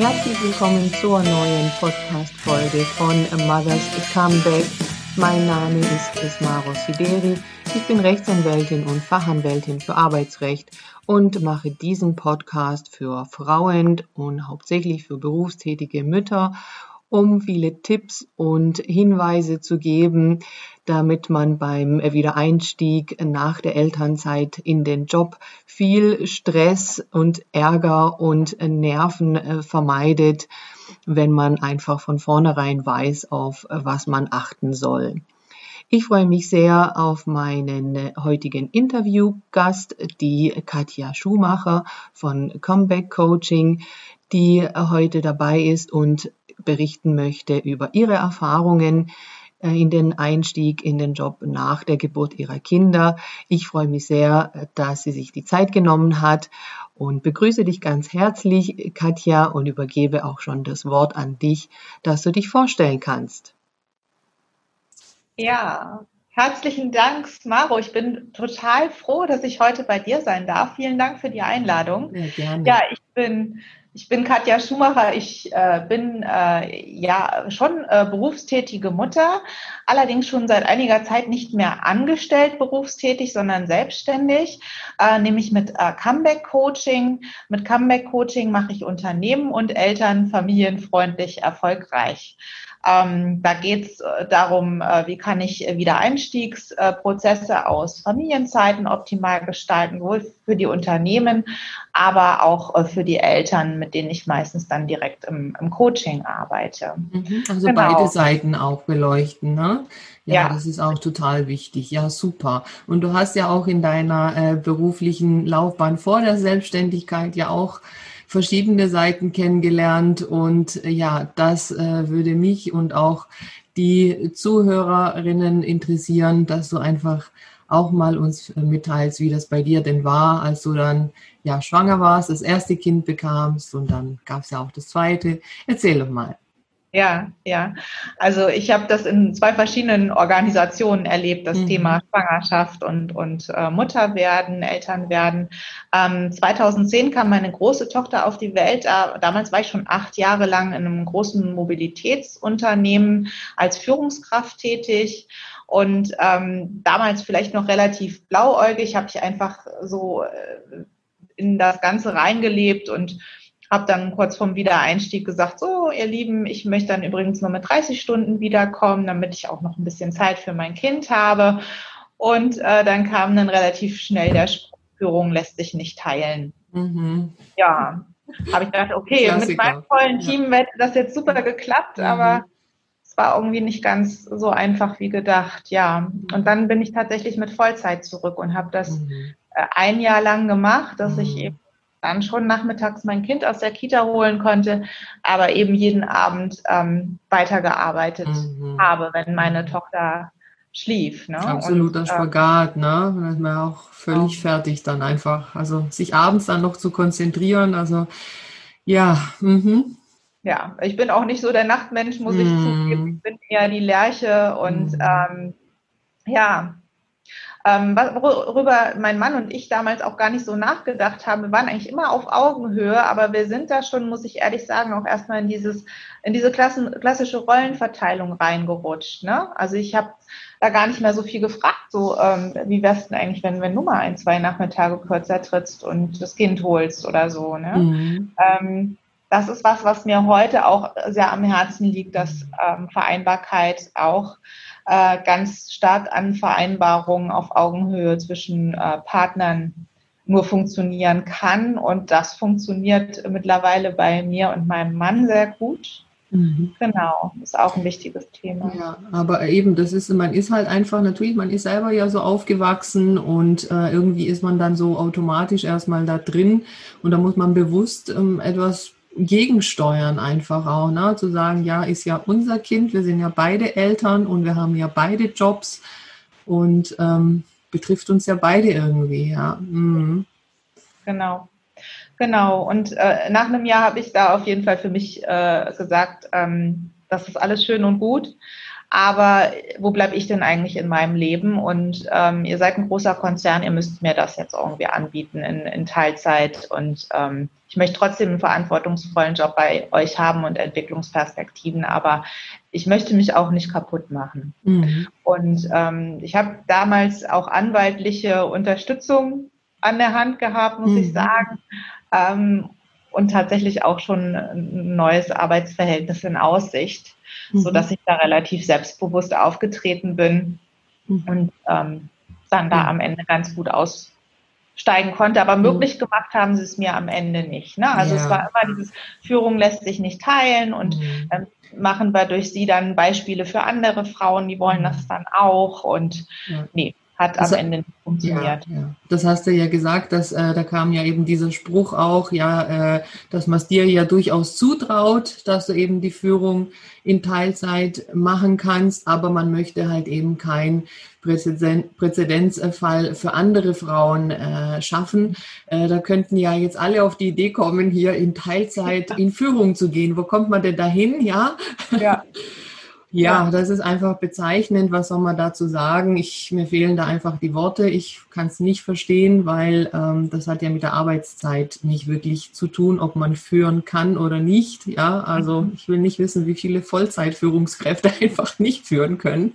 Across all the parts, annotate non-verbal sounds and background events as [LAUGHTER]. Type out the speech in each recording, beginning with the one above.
Herzlich willkommen zur neuen Podcast-Folge von Mother's Comeback. Mein Name ist Esmaro Sideri. Ich bin Rechtsanwältin und Fachanwältin für Arbeitsrecht und mache diesen Podcast für Frauen und hauptsächlich für berufstätige Mütter um viele Tipps und Hinweise zu geben, damit man beim Wiedereinstieg nach der Elternzeit in den Job viel Stress und Ärger und Nerven äh, vermeidet, wenn man einfach von vornherein weiß, auf was man achten soll. Ich freue mich sehr auf meinen heutigen Interviewgast, die Katja Schumacher von Comeback Coaching, die heute dabei ist und berichten möchte über ihre Erfahrungen äh, in den Einstieg in den Job nach der Geburt ihrer Kinder. Ich freue mich sehr, dass sie sich die Zeit genommen hat und begrüße dich ganz herzlich, Katja, und übergebe auch schon das Wort an dich, dass du dich vorstellen kannst. Ja, herzlichen Dank, Maro. Ich bin total froh, dass ich heute bei dir sein darf. Vielen Dank für die Einladung. Ja, gerne. Ja, ich bin ich bin Katja Schumacher. Ich äh, bin äh, ja schon äh, berufstätige Mutter, allerdings schon seit einiger Zeit nicht mehr angestellt berufstätig, sondern selbstständig, äh, nämlich mit äh, Comeback Coaching. Mit Comeback Coaching mache ich Unternehmen und Eltern familienfreundlich erfolgreich. Ähm, da geht es äh, darum, äh, wie kann ich Wiedereinstiegsprozesse äh, aus Familienzeiten optimal gestalten, wohl für die Unternehmen, aber auch äh, für die Eltern, mit denen ich meistens dann direkt im, im Coaching arbeite. Mhm, also genau. beide Seiten auch beleuchten, ne? Ja, ja, das ist auch total wichtig. Ja, super. Und du hast ja auch in deiner äh, beruflichen Laufbahn vor der Selbstständigkeit ja auch verschiedene Seiten kennengelernt und äh, ja, das äh, würde mich und auch die Zuhörerinnen interessieren, dass du einfach auch mal uns äh, mitteilst, wie das bei dir denn war, als du dann ja schwanger warst, das erste Kind bekamst und dann gab es ja auch das zweite. Erzähl doch mal. Ja, ja. Also ich habe das in zwei verschiedenen Organisationen erlebt, das mhm. Thema Schwangerschaft und, und äh, Mutterwerden, Elternwerden. Ähm, 2010 kam meine große Tochter auf die Welt. Da, damals war ich schon acht Jahre lang in einem großen Mobilitätsunternehmen als Führungskraft tätig. Und ähm, damals vielleicht noch relativ blauäugig, habe ich einfach so äh, in das Ganze reingelebt und habe dann kurz vorm Wiedereinstieg gesagt, so ihr Lieben, ich möchte dann übrigens nur mit 30 Stunden wiederkommen, damit ich auch noch ein bisschen Zeit für mein Kind habe. Und äh, dann kam dann relativ schnell der Führung lässt sich nicht teilen. Mhm. Ja, habe ich gedacht, okay, Klassiker. mit meinem vollen Team ja. hätte das jetzt super geklappt, mhm. aber es war irgendwie nicht ganz so einfach wie gedacht, ja. Und dann bin ich tatsächlich mit Vollzeit zurück und habe das mhm. äh, ein Jahr lang gemacht, dass ich mhm. eben dann schon nachmittags mein Kind aus der Kita holen konnte, aber eben jeden Abend ähm, weitergearbeitet mhm. habe, wenn meine Tochter schlief. Ne? Absoluter und, äh, Spagat, ne? Dann ist man auch völlig ja. fertig dann einfach. Also sich abends dann noch zu konzentrieren, also ja. Mhm. Ja, ich bin auch nicht so der Nachtmensch, muss ich mhm. zugeben. Ich bin eher die Lerche und mhm. ähm, ja, ähm, worüber mein Mann und ich damals auch gar nicht so nachgedacht haben. Wir waren eigentlich immer auf Augenhöhe, aber wir sind da schon, muss ich ehrlich sagen, auch erstmal in dieses, in diese Klassen, klassische Rollenverteilung reingerutscht. Ne? Also ich habe da gar nicht mehr so viel gefragt, so ähm, wie wär's denn eigentlich, wenn, wenn du mal ein, zwei Nachmittage kürzer trittst und das Kind holst oder so. Ne? Mhm. Ähm, das ist was, was mir heute auch sehr am Herzen liegt, dass ähm, Vereinbarkeit auch äh, ganz stark an Vereinbarungen auf Augenhöhe zwischen äh, Partnern nur funktionieren kann. Und das funktioniert mittlerweile bei mir und meinem Mann sehr gut. Mhm. Genau, ist auch ein wichtiges Thema. Ja, aber eben, das ist, man ist halt einfach, natürlich, man ist selber ja so aufgewachsen und äh, irgendwie ist man dann so automatisch erstmal da drin und da muss man bewusst ähm, etwas gegensteuern einfach auch, ne? zu sagen, ja, ist ja unser Kind, wir sind ja beide Eltern und wir haben ja beide Jobs und ähm, betrifft uns ja beide irgendwie, ja. Mhm. Genau. Genau, und äh, nach einem Jahr habe ich da auf jeden Fall für mich äh, gesagt, ähm, das ist alles schön und gut, aber wo bleibe ich denn eigentlich in meinem Leben? Und ähm, ihr seid ein großer Konzern, ihr müsst mir das jetzt irgendwie anbieten in, in Teilzeit und ähm, ich möchte trotzdem einen verantwortungsvollen Job bei euch haben und Entwicklungsperspektiven, aber ich möchte mich auch nicht kaputt machen. Mhm. Und ähm, ich habe damals auch anwaltliche Unterstützung an der Hand gehabt, muss mhm. ich sagen. Ähm, und tatsächlich auch schon ein neues Arbeitsverhältnis in Aussicht, mhm. so dass ich da relativ selbstbewusst aufgetreten bin mhm. und ähm, dann da am Ende ganz gut aussteigen konnte. Aber mhm. möglich gemacht haben sie es mir am Ende nicht. Ne? Also ja. es war immer dieses Führung lässt sich nicht teilen und mhm. ähm, machen wir durch sie dann Beispiele für andere Frauen, die wollen mhm. das dann auch und ja. nee, hat am Ende nicht funktioniert. Ja, ja. Das hast du ja gesagt, dass äh, da kam ja eben dieser Spruch auch, ja, äh, dass man es dir ja durchaus zutraut, dass du eben die Führung in Teilzeit machen kannst, aber man möchte halt eben keinen Präzeden Präzedenzfall für andere Frauen äh, schaffen. Äh, da könnten ja jetzt alle auf die Idee kommen, hier in Teilzeit in Führung zu gehen. Wo kommt man denn dahin? Ja. Ja. [LAUGHS] Ja, das ist einfach bezeichnend. Was soll man dazu sagen? Ich, mir fehlen da einfach die Worte. Ich kann es nicht verstehen, weil ähm, das hat ja mit der Arbeitszeit nicht wirklich zu tun, ob man führen kann oder nicht. Ja, also mhm. ich will nicht wissen, wie viele Vollzeitführungskräfte [LAUGHS] einfach nicht führen können.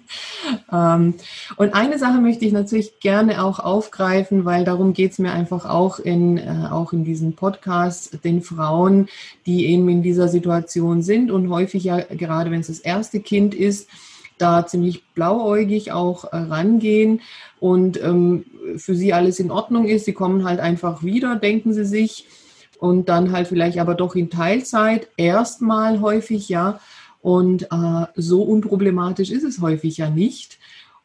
Ähm, und eine Sache möchte ich natürlich gerne auch aufgreifen, weil darum geht es mir einfach auch in, äh, auch in diesem Podcast, den Frauen, die eben in dieser Situation sind und häufig ja gerade, wenn es das erste Kind ist, da ziemlich blauäugig auch äh, rangehen und ähm, für sie alles in Ordnung ist. Sie kommen halt einfach wieder, denken sie sich, und dann halt vielleicht aber doch in Teilzeit, erstmal häufig, ja. Und äh, so unproblematisch ist es häufig ja nicht.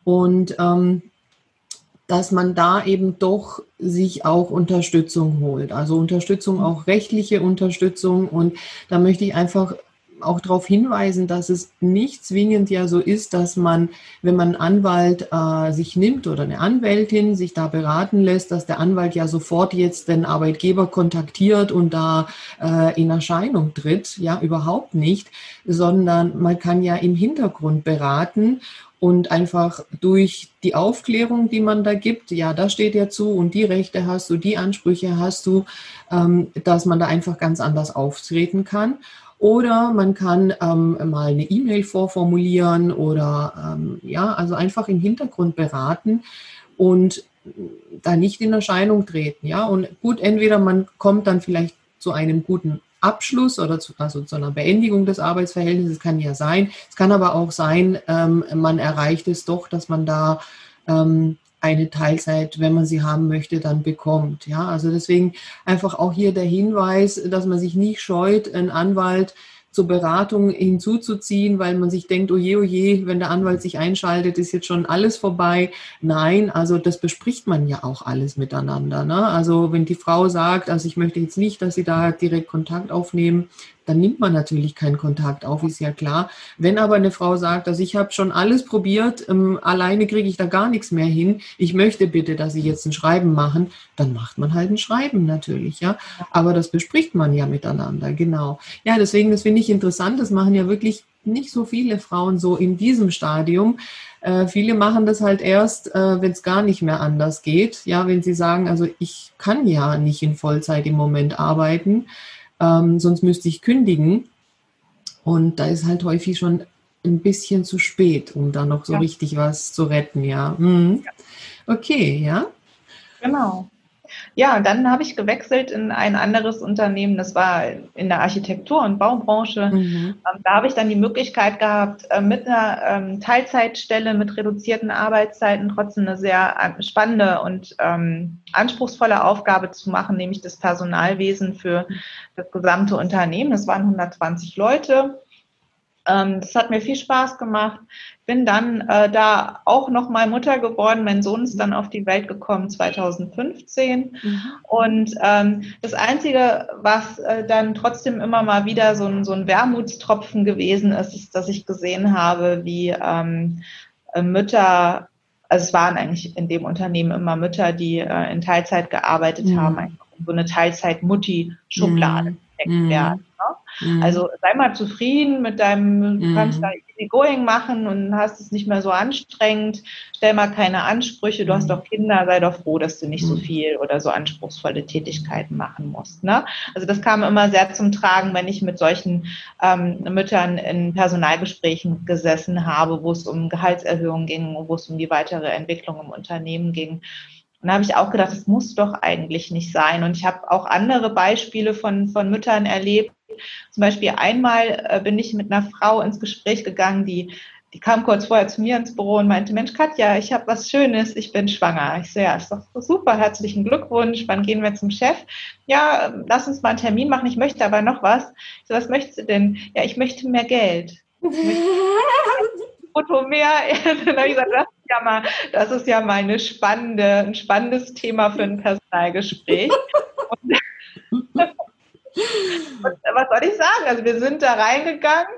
Und ähm, dass man da eben doch sich auch Unterstützung holt. Also Unterstützung, auch rechtliche Unterstützung. Und da möchte ich einfach auch darauf hinweisen, dass es nicht zwingend ja so ist, dass man, wenn man einen Anwalt äh, sich nimmt oder eine Anwältin sich da beraten lässt, dass der Anwalt ja sofort jetzt den Arbeitgeber kontaktiert und da äh, in Erscheinung tritt. Ja, überhaupt nicht, sondern man kann ja im Hintergrund beraten und einfach durch die Aufklärung, die man da gibt, ja, da steht ja zu und die Rechte hast du, die Ansprüche hast du, ähm, dass man da einfach ganz anders auftreten kann. Oder man kann ähm, mal eine E-Mail vorformulieren oder ähm, ja, also einfach im Hintergrund beraten und da nicht in Erscheinung treten. Ja, und gut, entweder man kommt dann vielleicht zu einem guten Abschluss oder zu, also zu einer Beendigung des Arbeitsverhältnisses, kann ja sein. Es kann aber auch sein, ähm, man erreicht es doch, dass man da ähm, eine Teilzeit, wenn man sie haben möchte, dann bekommt. Ja, also deswegen einfach auch hier der Hinweis, dass man sich nicht scheut, einen Anwalt zur Beratung hinzuzuziehen, weil man sich denkt, oh je, oh je, wenn der Anwalt sich einschaltet, ist jetzt schon alles vorbei. Nein, also das bespricht man ja auch alles miteinander. Ne? Also wenn die Frau sagt, also ich möchte jetzt nicht, dass Sie da direkt Kontakt aufnehmen, dann nimmt man natürlich keinen Kontakt auf, ist ja klar. Wenn aber eine Frau sagt, also ich habe schon alles probiert, ähm, alleine kriege ich da gar nichts mehr hin, ich möchte bitte, dass Sie jetzt ein Schreiben machen, dann macht man halt ein Schreiben natürlich, ja. Aber das bespricht man ja miteinander, genau. Ja, deswegen, das finde ich interessant, das machen ja wirklich nicht so viele Frauen so in diesem Stadium. Äh, viele machen das halt erst, äh, wenn es gar nicht mehr anders geht. Ja, wenn sie sagen, also ich kann ja nicht in Vollzeit im Moment arbeiten ähm, sonst müsste ich kündigen. Und da ist halt häufig schon ein bisschen zu spät, um da noch so ja. richtig was zu retten, ja. Mhm. Okay, ja. Genau. Ja, und dann habe ich gewechselt in ein anderes Unternehmen. Das war in der Architektur- und Baubranche. Mhm. Ähm, da habe ich dann die Möglichkeit gehabt, äh, mit einer ähm, Teilzeitstelle, mit reduzierten Arbeitszeiten trotzdem eine sehr spannende und ähm, anspruchsvolle Aufgabe zu machen, nämlich das Personalwesen für das gesamte Unternehmen. Das waren 120 Leute. Das hat mir viel Spaß gemacht. Bin dann äh, da auch nochmal Mutter geworden. Mein Sohn ist dann auf die Welt gekommen 2015. Mhm. Und ähm, das Einzige, was äh, dann trotzdem immer mal wieder so ein, so ein Wermutstropfen gewesen ist, ist, dass ich gesehen habe, wie ähm, äh, Mütter, also es waren eigentlich in dem Unternehmen immer Mütter, die äh, in Teilzeit gearbeitet mhm. haben, so eine Teilzeit-Mutti-Schublade. Mhm mhm. werden. Ne? Mhm. Also sei mal zufrieden mit deinem, du mhm. kannst da easy going machen und hast es nicht mehr so anstrengend. Stell mal keine Ansprüche, du hast mhm. doch Kinder, sei doch froh, dass du nicht so mhm. viel oder so anspruchsvolle Tätigkeiten machen musst. Ne? Also das kam immer sehr zum Tragen, wenn ich mit solchen ähm, Müttern in Personalgesprächen gesessen habe, wo es um Gehaltserhöhungen ging, wo es um die weitere Entwicklung im Unternehmen ging. Und da habe ich auch gedacht, das muss doch eigentlich nicht sein. Und ich habe auch andere Beispiele von, von Müttern erlebt. Zum Beispiel einmal äh, bin ich mit einer Frau ins Gespräch gegangen, die, die kam kurz vorher zu mir ins Büro und meinte, Mensch, Katja, ich habe was Schönes, ich bin schwanger. Ich so, ja, ist doch super, herzlichen Glückwunsch, wann gehen wir zum Chef? Ja, lass uns mal einen Termin machen, ich möchte aber noch was. Ich so, was möchtest du denn? Ja, ich möchte mehr Geld. Foto mehr. [LAUGHS] Dann habe ich gesagt, ja mal, das ist ja mal eine spannende, ein spannendes Thema für ein Personalgespräch. [LAUGHS] Und, und was soll ich sagen? Also wir sind da reingegangen,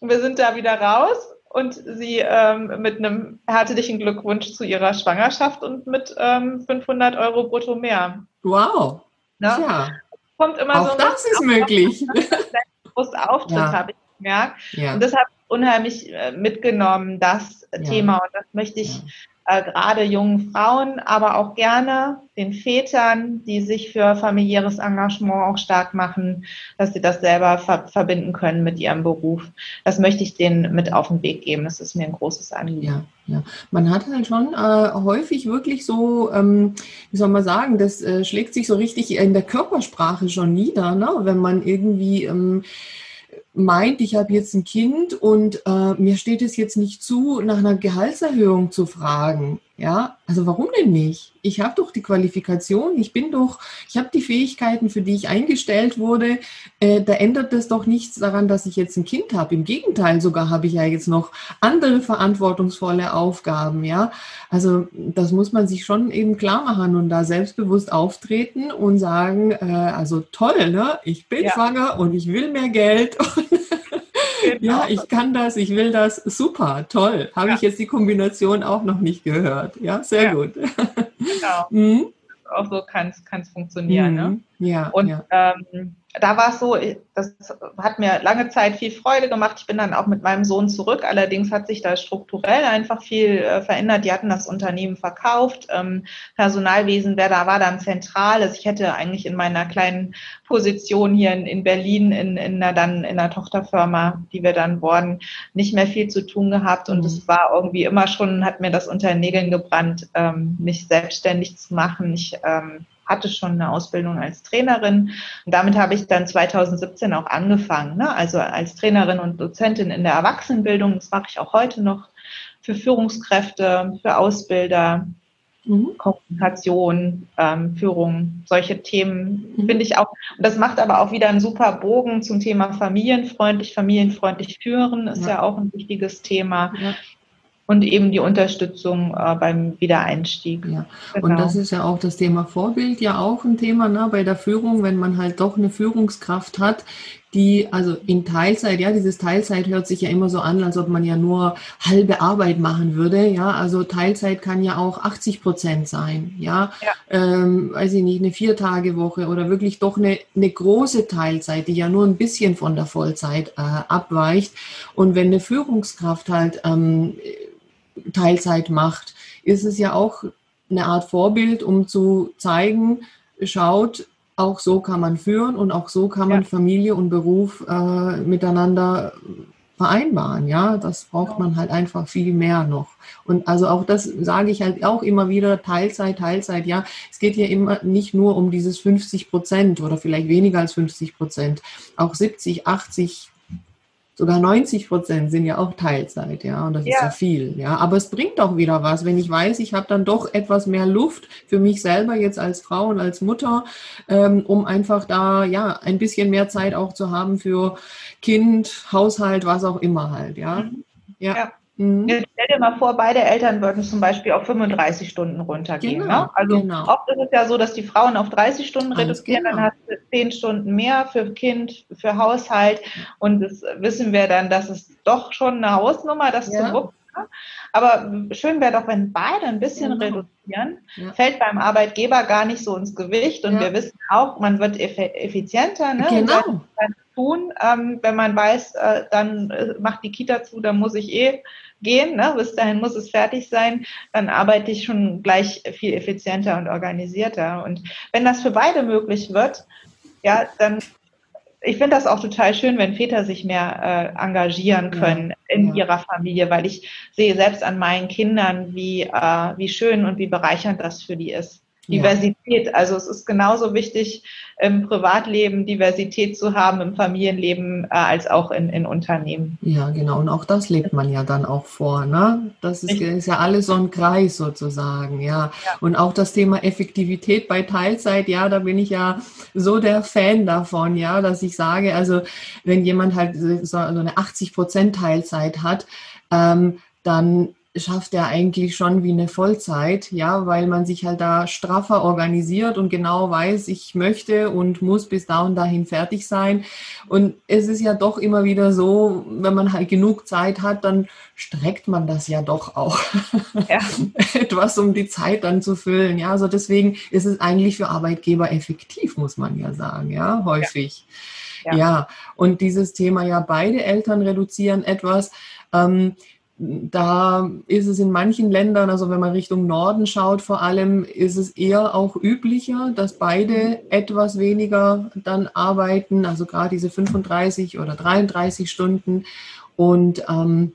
wir sind da wieder raus und sie ähm, mit einem herzlichen Glückwunsch zu ihrer Schwangerschaft und mit ähm, 500 Euro brutto mehr. Wow. Ne? Ja. Kommt immer Auch so das ist möglich. [LAUGHS] Auftritt, ja. habe ich gemerkt. Ja. Und deshalb unheimlich äh, mitgenommen, das ja. Thema. Und das möchte ich ja. äh, gerade jungen Frauen, aber auch gerne den Vätern, die sich für familiäres Engagement auch stark machen, dass sie das selber ver verbinden können mit ihrem Beruf. Das möchte ich denen mit auf den Weg geben. Das ist mir ein großes Anliegen. Ja. Ja, man hat halt schon äh, häufig wirklich so, ähm, wie soll man sagen, das äh, schlägt sich so richtig in der Körpersprache schon nieder, ne? wenn man irgendwie ähm, meint, ich habe jetzt ein Kind und äh, mir steht es jetzt nicht zu, nach einer Gehaltserhöhung zu fragen. Ja, also warum denn nicht? Ich habe doch die Qualifikation, ich bin doch, ich habe die Fähigkeiten, für die ich eingestellt wurde. Äh, da ändert das doch nichts daran, dass ich jetzt ein Kind habe. Im Gegenteil, sogar habe ich ja jetzt noch andere verantwortungsvolle Aufgaben. Ja, also das muss man sich schon eben klar machen und da selbstbewusst auftreten und sagen, äh, also toll, ne? Ich bin ja. schwanger und ich will mehr Geld. [LAUGHS] Genau. Ja, ich kann das, ich will das. Super, toll. Habe ja. ich jetzt die Kombination auch noch nicht gehört. Ja, sehr ja. gut. Genau. [LAUGHS] Mhm. Auch so kann es funktionieren. Ne? Mhm. Ne? Ja. Und. Ähm, da war es so, das hat mir lange Zeit viel Freude gemacht. Ich bin dann auch mit meinem Sohn zurück. Allerdings hat sich da strukturell einfach viel äh, verändert. Die hatten das Unternehmen verkauft. Ähm, Personalwesen, wer da war, dann zentral. Also ich hätte eigentlich in meiner kleinen Position hier in, in Berlin in, in einer dann in einer Tochterfirma, die wir dann wurden, nicht mehr viel zu tun gehabt. Und es mhm. war irgendwie immer schon, hat mir das unter den Nägeln gebrannt, ähm, mich selbstständig zu machen. Ich ähm, hatte schon eine Ausbildung als Trainerin. Und damit habe ich dann 2017 auch angefangen. Ne? Also als Trainerin und Dozentin in der Erwachsenenbildung. Das mache ich auch heute noch für Führungskräfte, für Ausbilder, mhm. Kommunikation, ähm, Führung, solche Themen mhm. finde ich auch. Und das macht aber auch wieder einen super Bogen zum Thema familienfreundlich, familienfreundlich führen ist ja, ja auch ein wichtiges Thema. Ja und eben die Unterstützung äh, beim Wiedereinstieg. Ja. Genau. Und das ist ja auch das Thema Vorbild, ja auch ein Thema ne, bei der Führung, wenn man halt doch eine Führungskraft hat, die, also in Teilzeit, ja, dieses Teilzeit hört sich ja immer so an, als ob man ja nur halbe Arbeit machen würde, ja, also Teilzeit kann ja auch 80 Prozent sein, ja, ja. Ähm, weiß ich nicht, eine Viertagewoche oder wirklich doch eine, eine große Teilzeit, die ja nur ein bisschen von der Vollzeit äh, abweicht. Und wenn eine Führungskraft halt ähm, Teilzeit macht, ist es ja auch eine Art Vorbild, um zu zeigen, schaut, auch so kann man führen und auch so kann man ja. Familie und Beruf äh, miteinander vereinbaren. Ja, das braucht man halt einfach viel mehr noch. Und also auch das sage ich halt auch immer wieder, Teilzeit, Teilzeit, ja. Es geht hier immer nicht nur um dieses 50 Prozent oder vielleicht weniger als 50 Prozent. Auch 70, 80, sogar 90 Prozent sind ja auch Teilzeit, ja, und das ja. ist ja viel, ja. Aber es bringt auch wieder was, wenn ich weiß, ich habe dann doch etwas mehr Luft für mich selber jetzt als Frau und als Mutter, ähm, um einfach da ja ein bisschen mehr Zeit auch zu haben für Kind, Haushalt, was auch immer halt, ja. Mhm. ja. ja. Mhm. Jetzt stell dir mal vor, beide Eltern würden zum Beispiel auf 35 Stunden runtergehen. Genau, ne? Also genau. oft ist es ja so, dass die Frauen auf 30 Stunden Alles reduzieren, genau. dann hast du 10 Stunden mehr für Kind, für Haushalt. Und das wissen wir dann, dass es doch schon eine Hausnummer, das ja. zu wuppen. Aber schön wäre doch, wenn beide ein bisschen genau. reduzieren, ja. fällt beim Arbeitgeber gar nicht so ins Gewicht. Und ja. wir wissen auch, man wird effizienter. Ne? Genau. Tun, ähm, wenn man weiß, äh, dann äh, macht die Kita zu, dann muss ich eh gehen, ne? bis dahin muss es fertig sein, dann arbeite ich schon gleich viel effizienter und organisierter. Und wenn das für beide möglich wird, ja, dann ich finde das auch total schön, wenn Väter sich mehr äh, engagieren können ja, in ja. ihrer Familie, weil ich sehe selbst an meinen Kindern, wie, äh, wie schön und wie bereichernd das für die ist. Diversität. Also es ist genauso wichtig, im Privatleben Diversität zu haben, im Familienleben äh, als auch in, in Unternehmen. Ja, genau. Und auch das lebt man ja dann auch vor. Ne? Das ist, ist ja alles so ein Kreis sozusagen. Ja. ja. Und auch das Thema Effektivität bei Teilzeit, ja, da bin ich ja so der Fan davon, ja, dass ich sage, also wenn jemand halt so eine 80 Prozent Teilzeit hat, ähm, dann schafft er eigentlich schon wie eine Vollzeit, ja, weil man sich halt da straffer organisiert und genau weiß, ich möchte und muss bis da und dahin fertig sein. Und es ist ja doch immer wieder so, wenn man halt genug Zeit hat, dann streckt man das ja doch auch ja. [LAUGHS] etwas, um die Zeit dann zu füllen. Ja, also deswegen ist es eigentlich für Arbeitgeber effektiv, muss man ja sagen, ja, häufig. Ja, ja. ja. und dieses Thema ja beide Eltern reduzieren etwas. Ähm, da ist es in manchen Ländern, also wenn man Richtung Norden schaut, vor allem ist es eher auch üblicher, dass beide etwas weniger dann arbeiten, also gerade diese 35 oder 33 Stunden und ähm,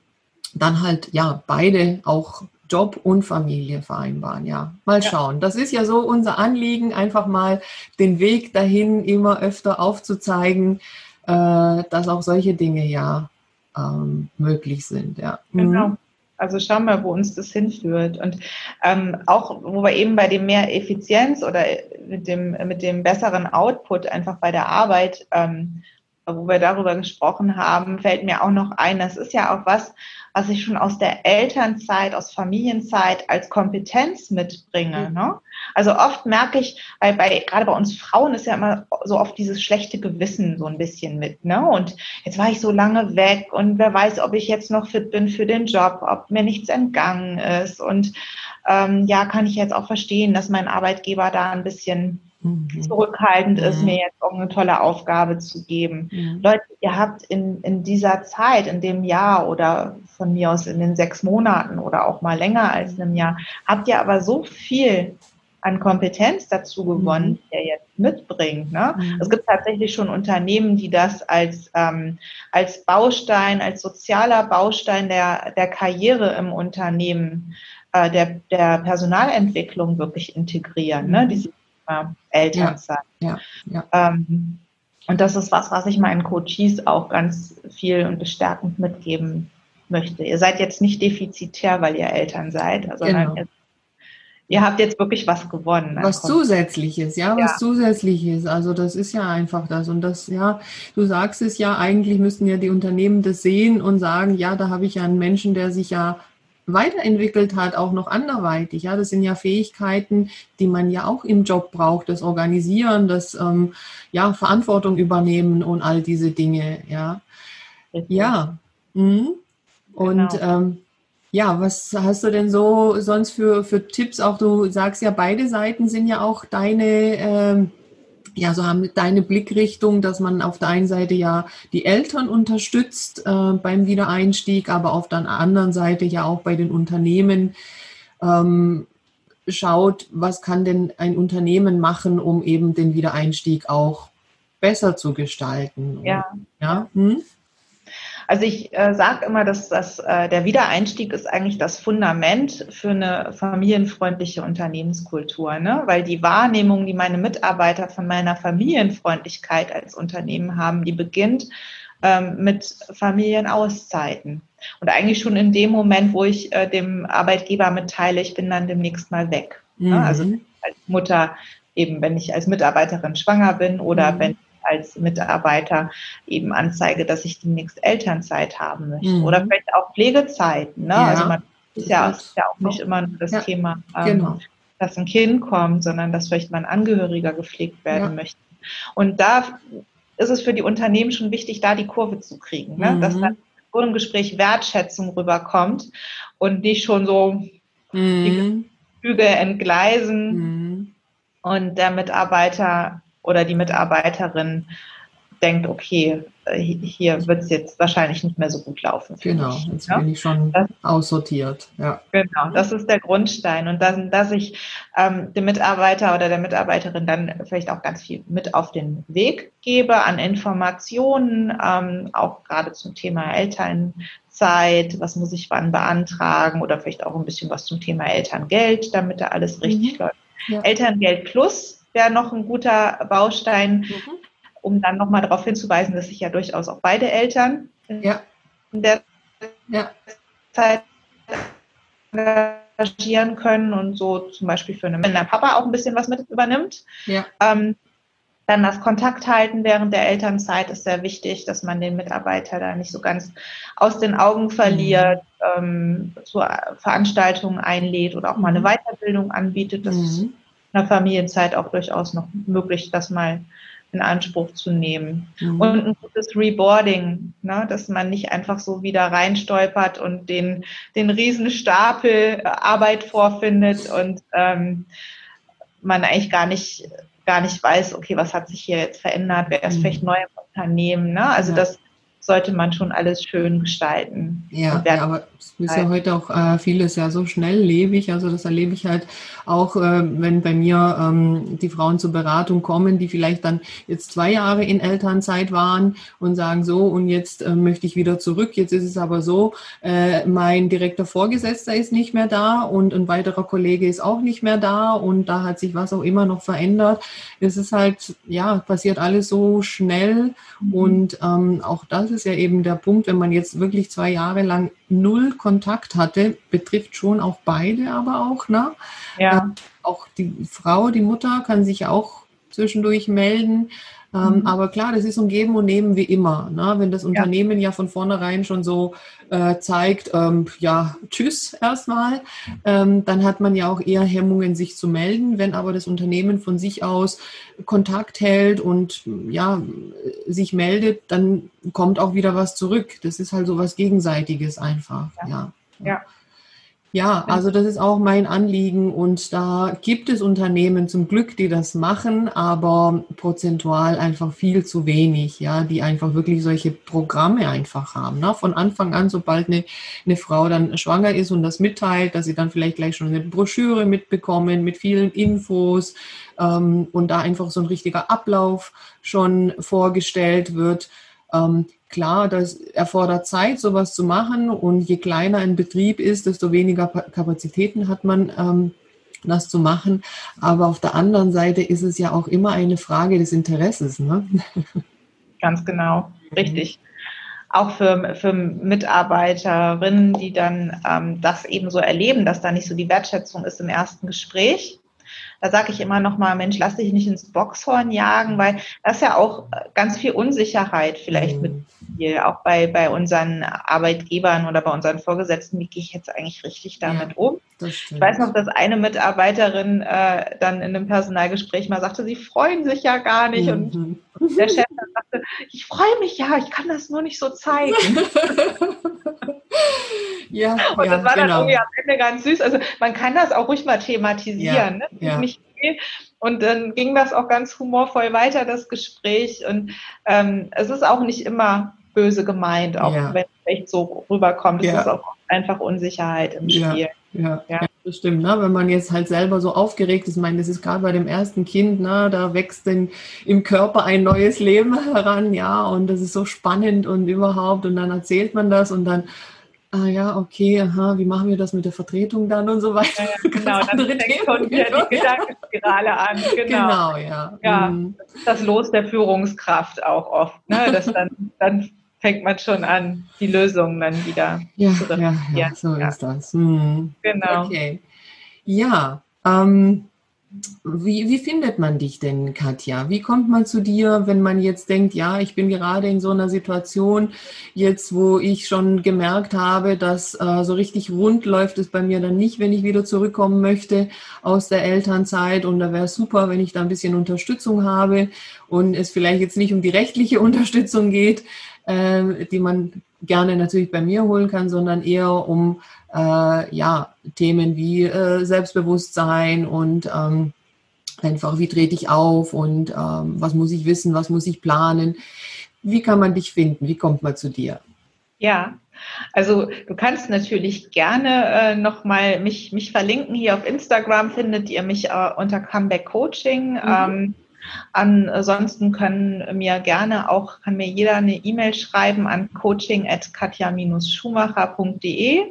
dann halt ja beide auch Job und Familie vereinbaren. Ja, mal schauen. Das ist ja so unser Anliegen, einfach mal den Weg dahin immer öfter aufzuzeigen, äh, dass auch solche Dinge ja ähm, möglich sind. Ja. Mhm. Genau. Also schauen wir, wo uns das hinführt. Und ähm, auch, wo wir eben bei dem mehr Effizienz oder mit dem, mit dem besseren Output einfach bei der Arbeit, ähm, wo wir darüber gesprochen haben, fällt mir auch noch ein, das ist ja auch was, was ich schon aus der Elternzeit, aus Familienzeit als Kompetenz mitbringe. Mhm. Ne? Also oft merke ich, weil bei, gerade bei uns Frauen ist ja immer so oft dieses schlechte Gewissen so ein bisschen mit. Ne? Und jetzt war ich so lange weg und wer weiß, ob ich jetzt noch fit bin für den Job, ob mir nichts entgangen ist. Und ähm, ja, kann ich jetzt auch verstehen, dass mein Arbeitgeber da ein bisschen mhm. zurückhaltend mhm. ist, mir jetzt auch eine tolle Aufgabe zu geben. Mhm. Leute, ihr habt in, in dieser Zeit, in dem Jahr oder von mir aus in den sechs Monaten oder auch mal länger als einem Jahr, habt ihr aber so viel an Kompetenz dazu gewonnen, mhm. die er jetzt mitbringt. Ne? Mhm. Es gibt tatsächlich schon Unternehmen, die das als, ähm, als Baustein, als sozialer Baustein der, der Karriere im Unternehmen, äh, der, der Personalentwicklung wirklich integrieren, ne? Mhm. Diese äh, Elternzeit. Ja, ja, ja. Ähm, und das ist was, was ich meinen Coaches auch ganz viel und bestärkend mitgeben möchte. Ihr seid jetzt nicht defizitär, weil ihr Eltern seid, sondern genau. ihr ihr habt jetzt wirklich was gewonnen. Was Zusätzliches, ja, was ja. Zusätzliches. Also das ist ja einfach das. Und das, ja, du sagst es ja, eigentlich müssten ja die Unternehmen das sehen und sagen, ja, da habe ich ja einen Menschen, der sich ja weiterentwickelt hat, auch noch anderweitig. Ja, das sind ja Fähigkeiten, die man ja auch im Job braucht, das Organisieren, das ähm, ja Verantwortung übernehmen und all diese Dinge. Ja, ja. Mhm. Und genau. ähm, ja, was hast du denn so sonst für, für Tipps? Auch du sagst ja, beide Seiten sind ja auch deine, ähm, ja, so haben deine Blickrichtung, dass man auf der einen Seite ja die Eltern unterstützt äh, beim Wiedereinstieg, aber auf der anderen Seite ja auch bei den Unternehmen ähm, schaut, was kann denn ein Unternehmen machen, um eben den Wiedereinstieg auch besser zu gestalten. Ja. ja? Hm? Also ich äh, sage immer, dass das, äh, der Wiedereinstieg ist eigentlich das Fundament für eine familienfreundliche Unternehmenskultur, ne? weil die Wahrnehmung, die meine Mitarbeiter von meiner Familienfreundlichkeit als Unternehmen haben, die beginnt ähm, mit Familienauszeiten. Und eigentlich schon in dem Moment, wo ich äh, dem Arbeitgeber mitteile, ich bin dann demnächst mal weg. Mhm. Ne? Also als Mutter eben, wenn ich als Mitarbeiterin schwanger bin oder mhm. wenn als Mitarbeiter eben anzeige, dass ich demnächst Elternzeit haben möchte. Mhm. Oder vielleicht auch Pflegezeiten. Ne? Ja. Also man ist ja, ist ja auch nicht immer nur das ja. Thema, ähm, genau. dass ein Kind kommt, sondern dass vielleicht mal ein Angehöriger gepflegt werden möchte. Und da ist es für die Unternehmen schon wichtig, da die Kurve zu kriegen. Ne? Mhm. Dass dann so einem Gespräch Wertschätzung rüberkommt und nicht schon so mhm. die Gefüge entgleisen mhm. und der Mitarbeiter oder die Mitarbeiterin denkt, okay, äh, hier wird es jetzt wahrscheinlich nicht mehr so gut laufen. Genau, mich, jetzt ja? bin ich schon das, aussortiert. Ja. Genau, das ist der Grundstein. Und dann, dass ich ähm, dem Mitarbeiter oder der Mitarbeiterin dann vielleicht auch ganz viel mit auf den Weg gebe an Informationen, ähm, auch gerade zum Thema Elternzeit, was muss ich wann beantragen oder vielleicht auch ein bisschen was zum Thema Elterngeld, damit da alles richtig mhm. läuft. Ja. Elterngeld Plus wäre noch ein guter Baustein. Mhm um dann nochmal darauf hinzuweisen, dass sich ja durchaus auch beide Eltern ja. in der ja. Zeit engagieren können und so zum Beispiel für eine, wenn der Papa auch ein bisschen was mit übernimmt. Ja. Ähm, dann das Kontakt halten während der Elternzeit ist sehr wichtig, dass man den Mitarbeiter da nicht so ganz aus den Augen verliert, mhm. ähm, zu Veranstaltungen einlädt oder auch mal eine mhm. Weiterbildung anbietet. Das mhm. Ist in der Familienzeit auch durchaus noch möglich, das mal in Anspruch zu nehmen. Mhm. Und ein gutes Reboarding, ne, dass man nicht einfach so wieder reinstolpert und den, den Riesenstapel äh, Arbeit vorfindet und ähm, man eigentlich gar nicht, gar nicht weiß, okay, was hat sich hier jetzt verändert, wer ist mhm. vielleicht neu im Unternehmen. Ne? Also ja. das sollte man schon alles schön gestalten. Ja, ja aber es ist ja heute auch äh, vieles ja so schnelllebig. Also das erlebe ich halt auch, äh, wenn bei mir ähm, die Frauen zur Beratung kommen, die vielleicht dann jetzt zwei Jahre in Elternzeit waren und sagen so, und jetzt äh, möchte ich wieder zurück. Jetzt ist es aber so, äh, mein direkter Vorgesetzter ist nicht mehr da und ein weiterer Kollege ist auch nicht mehr da und da hat sich was auch immer noch verändert. Es ist halt, ja, passiert alles so schnell mhm. und ähm, auch das ist ja eben der Punkt, wenn man jetzt wirklich zwei Jahre lang null Kontakt hatte, betrifft schon auch beide aber auch, ne? Ja. Äh, auch die Frau, die Mutter kann sich auch zwischendurch melden. Ähm, mhm. Aber klar, das ist um Geben und Nehmen wie immer. Ne? Wenn das Unternehmen ja, ja von vornherein schon so äh, zeigt, ähm, ja, tschüss erstmal, ähm, dann hat man ja auch eher Hemmungen, sich zu melden. Wenn aber das Unternehmen von sich aus Kontakt hält und ja, sich meldet, dann kommt auch wieder was zurück. Das ist halt so was Gegenseitiges einfach. ja. ja. ja. Ja, also das ist auch mein Anliegen und da gibt es Unternehmen zum Glück, die das machen, aber prozentual einfach viel zu wenig, ja, die einfach wirklich solche Programme einfach haben. Ne? Von Anfang an, sobald eine, eine Frau dann schwanger ist und das mitteilt, dass sie dann vielleicht gleich schon eine Broschüre mitbekommen mit vielen Infos ähm, und da einfach so ein richtiger Ablauf schon vorgestellt wird. Ähm, Klar, das erfordert Zeit, sowas zu machen. Und je kleiner ein Betrieb ist, desto weniger Kapazitäten hat man, ähm, das zu machen. Aber auf der anderen Seite ist es ja auch immer eine Frage des Interesses. Ne? [LAUGHS] Ganz genau, richtig. Auch für, für Mitarbeiterinnen, die dann ähm, das eben so erleben, dass da nicht so die Wertschätzung ist im ersten Gespräch da sage ich immer noch mal, Mensch, lass dich nicht ins Boxhorn jagen, weil das ja auch ganz viel Unsicherheit vielleicht mhm. mit viel, auch bei, bei unseren Arbeitgebern oder bei unseren Vorgesetzten, wie gehe ich jetzt eigentlich richtig damit ja, um? Ich weiß noch, dass eine Mitarbeiterin äh, dann in einem Personalgespräch mal sagte, sie freuen sich ja gar nicht mhm. und der Chef dann sagte, ich freue mich ja, ich kann das nur nicht so zeigen. [LAUGHS] ja, und das war dann genau. irgendwie am Ende ganz süß. Also man kann das auch ruhig mal thematisieren. Ja, ne? ja. Und dann ging das auch ganz humorvoll weiter, das Gespräch. Und ähm, es ist auch nicht immer böse gemeint, auch ja. wenn es echt so rüberkommt. Es ja. ist auch einfach Unsicherheit im Spiel. Ja, ja. das stimmt. Ne? Wenn man jetzt halt selber so aufgeregt ist, ich meine, das ist gerade bei dem ersten Kind, ne? da wächst denn im Körper ein neues Leben heran, ja, und das ist so spannend und überhaupt, und dann erzählt man das und dann ah ja, okay, aha, wie machen wir das mit der Vertretung dann und so weiter. Ja, [LAUGHS] genau, dann fängt schon wieder die Gedankenspirale an. [LAUGHS] Genau, genau ja. ja mhm. Das Los der Führungskraft auch oft. Ne? Das dann, dann fängt man schon an, die Lösungen dann wieder ja, zu reflektieren. Ja, ja, so ja. ist das. Mhm. Genau. Okay. Ja, ähm, wie, wie findet man dich denn, Katja? Wie kommt man zu dir, wenn man jetzt denkt, ja, ich bin gerade in so einer Situation, jetzt wo ich schon gemerkt habe, dass äh, so richtig rund läuft es bei mir dann nicht, wenn ich wieder zurückkommen möchte aus der Elternzeit. Und da wäre es super, wenn ich da ein bisschen Unterstützung habe und es vielleicht jetzt nicht um die rechtliche [LAUGHS] Unterstützung geht, äh, die man gerne natürlich bei mir holen kann, sondern eher um äh, ja, Themen wie äh, Selbstbewusstsein und ähm, einfach, wie trete ich auf und ähm, was muss ich wissen, was muss ich planen. Wie kann man dich finden? Wie kommt man zu dir? Ja, also du kannst natürlich gerne äh, nochmal mich, mich verlinken. Hier auf Instagram findet ihr mich äh, unter Comeback Coaching. Mhm. Ähm, ansonsten können mir gerne auch, kann mir jeder eine E-Mail schreiben an coaching at katja-schumacher.de.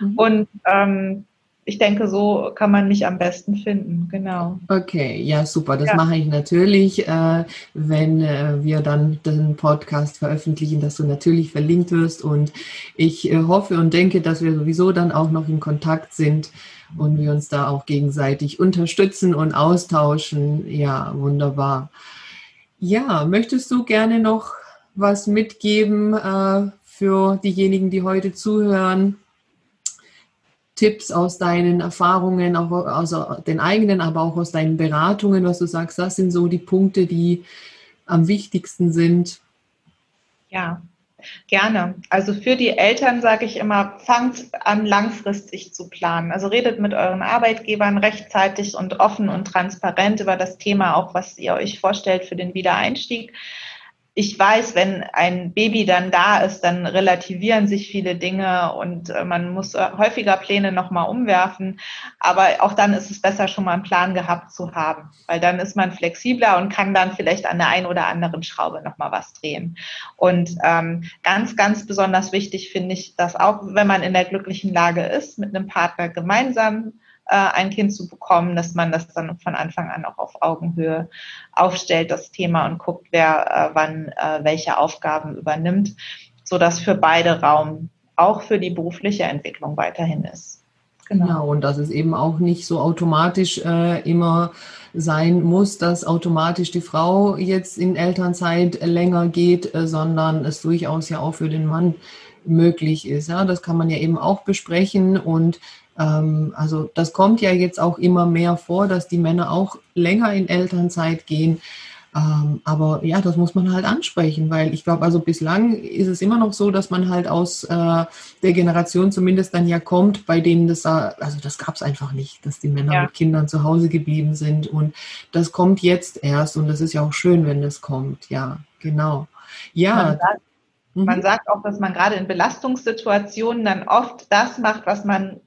Mhm. Und ähm, ich denke, so kann man mich am besten finden, genau. Okay, ja, super. Das ja. mache ich natürlich, äh, wenn äh, wir dann den Podcast veröffentlichen, dass du natürlich verlinkt wirst. Und ich äh, hoffe und denke, dass wir sowieso dann auch noch in Kontakt sind und wir uns da auch gegenseitig unterstützen und austauschen. Ja, wunderbar. Ja, möchtest du gerne noch was mitgeben äh, für diejenigen, die heute zuhören? Tipps aus deinen Erfahrungen, auch aus den eigenen, aber auch aus deinen Beratungen, was du sagst, das sind so die Punkte, die am wichtigsten sind? Ja, gerne. Also für die Eltern sage ich immer, fangt an, langfristig zu planen. Also redet mit euren Arbeitgebern rechtzeitig und offen und transparent über das Thema, auch was ihr euch vorstellt für den Wiedereinstieg ich weiß, wenn ein Baby dann da ist, dann relativieren sich viele Dinge und äh, man muss äh, häufiger Pläne nochmal umwerfen. Aber auch dann ist es besser, schon mal einen Plan gehabt zu haben, weil dann ist man flexibler und kann dann vielleicht an der einen oder anderen Schraube nochmal was drehen. Und ähm, ganz, ganz besonders wichtig finde ich, dass auch, wenn man in der glücklichen Lage ist, mit einem Partner gemeinsam ein Kind zu bekommen, dass man das dann von Anfang an auch auf Augenhöhe aufstellt, das Thema und guckt, wer äh, wann äh, welche Aufgaben übernimmt, so dass für beide Raum auch für die berufliche Entwicklung weiterhin ist. Genau. genau, und dass es eben auch nicht so automatisch äh, immer sein muss, dass automatisch die Frau jetzt in Elternzeit länger geht, äh, sondern es durchaus ja auch für den Mann möglich ist. Ja, das kann man ja eben auch besprechen und also das kommt ja jetzt auch immer mehr vor, dass die Männer auch länger in Elternzeit gehen. Ähm, aber ja, das muss man halt ansprechen, weil ich glaube, also bislang ist es immer noch so, dass man halt aus äh, der Generation zumindest dann ja kommt, bei denen das, also das gab es einfach nicht, dass die Männer ja. mit Kindern zu Hause geblieben sind. Und das kommt jetzt erst und das ist ja auch schön, wenn das kommt. Ja, genau. Ja. Man sagt, mhm. sagt auch, dass man gerade in Belastungssituationen dann oft das macht, was man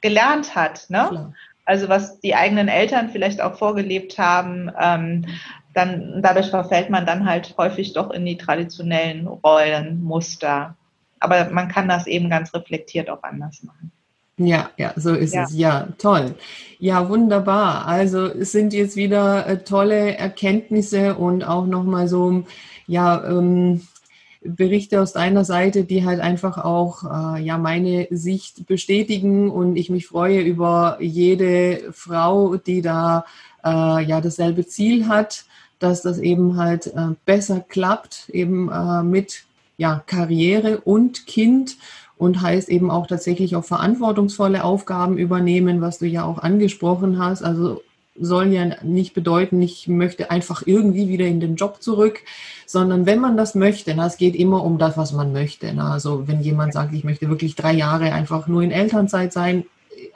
gelernt hat. Ne? Also was die eigenen Eltern vielleicht auch vorgelebt haben, ähm, dann dadurch verfällt man dann halt häufig doch in die traditionellen Rollenmuster. Aber man kann das eben ganz reflektiert auch anders machen. Ja, ja, so ist ja. es. Ja, toll. Ja, wunderbar. Also es sind jetzt wieder äh, tolle Erkenntnisse und auch nochmal so, ja, ähm, Berichte aus deiner Seite, die halt einfach auch äh, ja meine Sicht bestätigen und ich mich freue über jede Frau, die da äh, ja dasselbe Ziel hat, dass das eben halt äh, besser klappt, eben äh, mit ja Karriere und Kind und heißt eben auch tatsächlich auch verantwortungsvolle Aufgaben übernehmen, was du ja auch angesprochen hast. Also soll ja nicht bedeuten, ich möchte einfach irgendwie wieder in den Job zurück, sondern wenn man das möchte, na, es geht immer um das, was man möchte. Na, also wenn jemand sagt, ich möchte wirklich drei Jahre einfach nur in Elternzeit sein,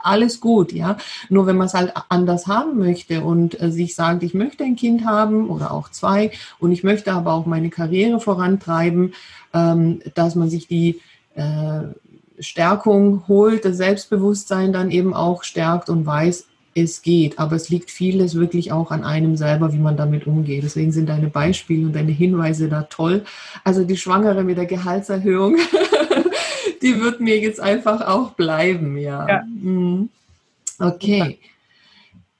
alles gut, ja. Nur wenn man es halt anders haben möchte und äh, sich sagt, ich möchte ein Kind haben oder auch zwei und ich möchte aber auch meine Karriere vorantreiben, ähm, dass man sich die äh, Stärkung holt, das Selbstbewusstsein dann eben auch stärkt und weiß, es geht, aber es liegt vieles wirklich auch an einem selber, wie man damit umgeht. Deswegen sind deine Beispiele und deine Hinweise da toll. Also die Schwangere mit der Gehaltserhöhung, [LAUGHS] die wird mir jetzt einfach auch bleiben, ja. ja. Mhm. Okay.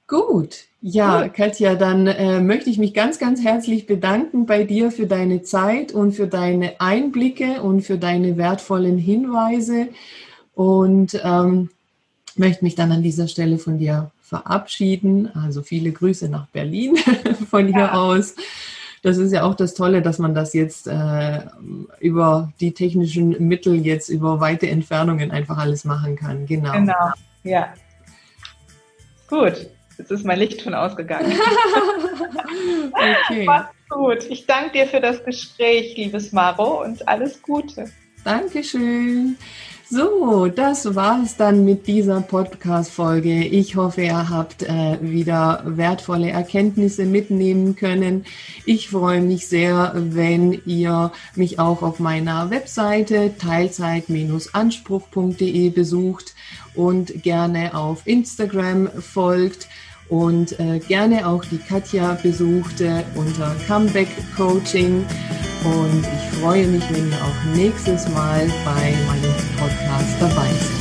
Gut. Ja, Katja, dann äh, möchte ich mich ganz, ganz herzlich bedanken bei dir für deine Zeit und für deine Einblicke und für deine wertvollen Hinweise und ähm, möchte mich dann an dieser Stelle von dir verabschieden. Also viele Grüße nach Berlin [LAUGHS] von hier ja. aus. Das ist ja auch das Tolle, dass man das jetzt äh, über die technischen Mittel jetzt über weite Entfernungen einfach alles machen kann. Genau. Genau, ja. Gut, jetzt ist mein Licht schon ausgegangen. [LAUGHS] okay. Gut, ich danke dir für das Gespräch, liebes Maro, und alles Gute. Dankeschön. So, das war es dann mit dieser Podcast-Folge. Ich hoffe, ihr habt äh, wieder wertvolle Erkenntnisse mitnehmen können. Ich freue mich sehr, wenn ihr mich auch auf meiner Webseite teilzeit-anspruch.de besucht und gerne auf Instagram folgt und äh, gerne auch die Katja besuchte unter Comeback Coaching. Und ich freue mich, wenn ihr auch nächstes Mal bei meinem Podcast dabei seid.